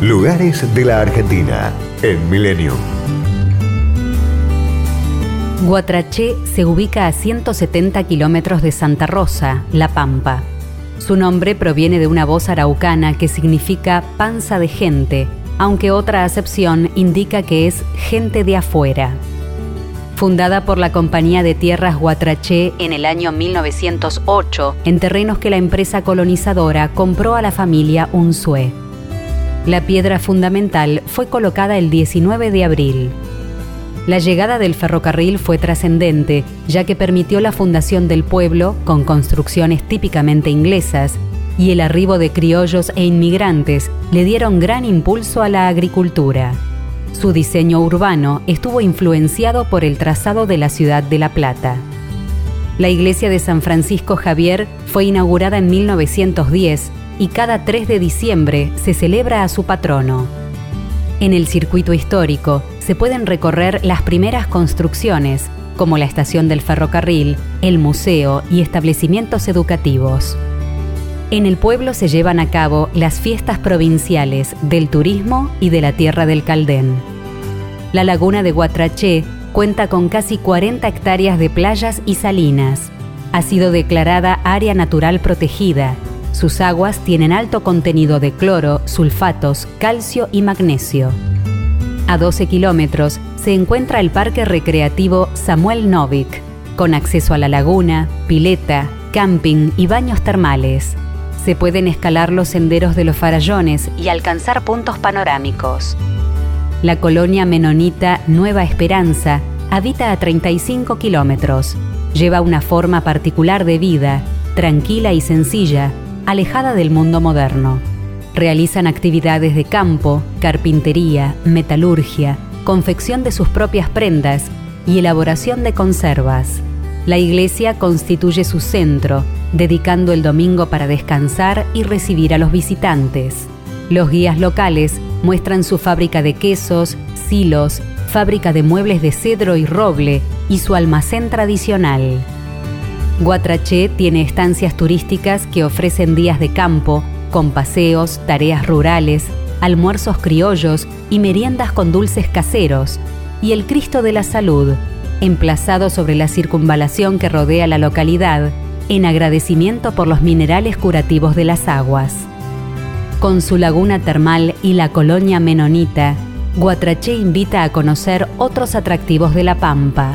Lugares de la Argentina en Milenio. Guatraché se ubica a 170 kilómetros de Santa Rosa, La Pampa. Su nombre proviene de una voz araucana que significa panza de gente, aunque otra acepción indica que es gente de afuera. Fundada por la Compañía de Tierras Guatraché en el año 1908, en terrenos que la empresa colonizadora compró a la familia Unzué. La piedra fundamental fue colocada el 19 de abril. La llegada del ferrocarril fue trascendente, ya que permitió la fundación del pueblo con construcciones típicamente inglesas, y el arribo de criollos e inmigrantes le dieron gran impulso a la agricultura. Su diseño urbano estuvo influenciado por el trazado de la ciudad de La Plata. La iglesia de San Francisco Javier fue inaugurada en 1910 y cada 3 de diciembre se celebra a su patrono. En el circuito histórico se pueden recorrer las primeras construcciones, como la estación del ferrocarril, el museo y establecimientos educativos. En el pueblo se llevan a cabo las fiestas provinciales del turismo y de la tierra del Caldén. La laguna de Guatraché cuenta con casi 40 hectáreas de playas y salinas. Ha sido declarada área natural protegida sus aguas tienen alto contenido de cloro, sulfatos, calcio y magnesio. A 12 kilómetros se encuentra el Parque Recreativo Samuel Novik, con acceso a la laguna, pileta, camping y baños termales. Se pueden escalar los senderos de los farallones y alcanzar puntos panorámicos. La colonia menonita Nueva Esperanza habita a 35 kilómetros. Lleva una forma particular de vida, tranquila y sencilla, alejada del mundo moderno. Realizan actividades de campo, carpintería, metalurgia, confección de sus propias prendas y elaboración de conservas. La iglesia constituye su centro, dedicando el domingo para descansar y recibir a los visitantes. Los guías locales muestran su fábrica de quesos, silos, fábrica de muebles de cedro y roble y su almacén tradicional. Guatraché tiene estancias turísticas que ofrecen días de campo, con paseos, tareas rurales, almuerzos criollos y meriendas con dulces caseros, y el Cristo de la Salud, emplazado sobre la circunvalación que rodea la localidad, en agradecimiento por los minerales curativos de las aguas. Con su laguna termal y la colonia menonita, Guatraché invita a conocer otros atractivos de la Pampa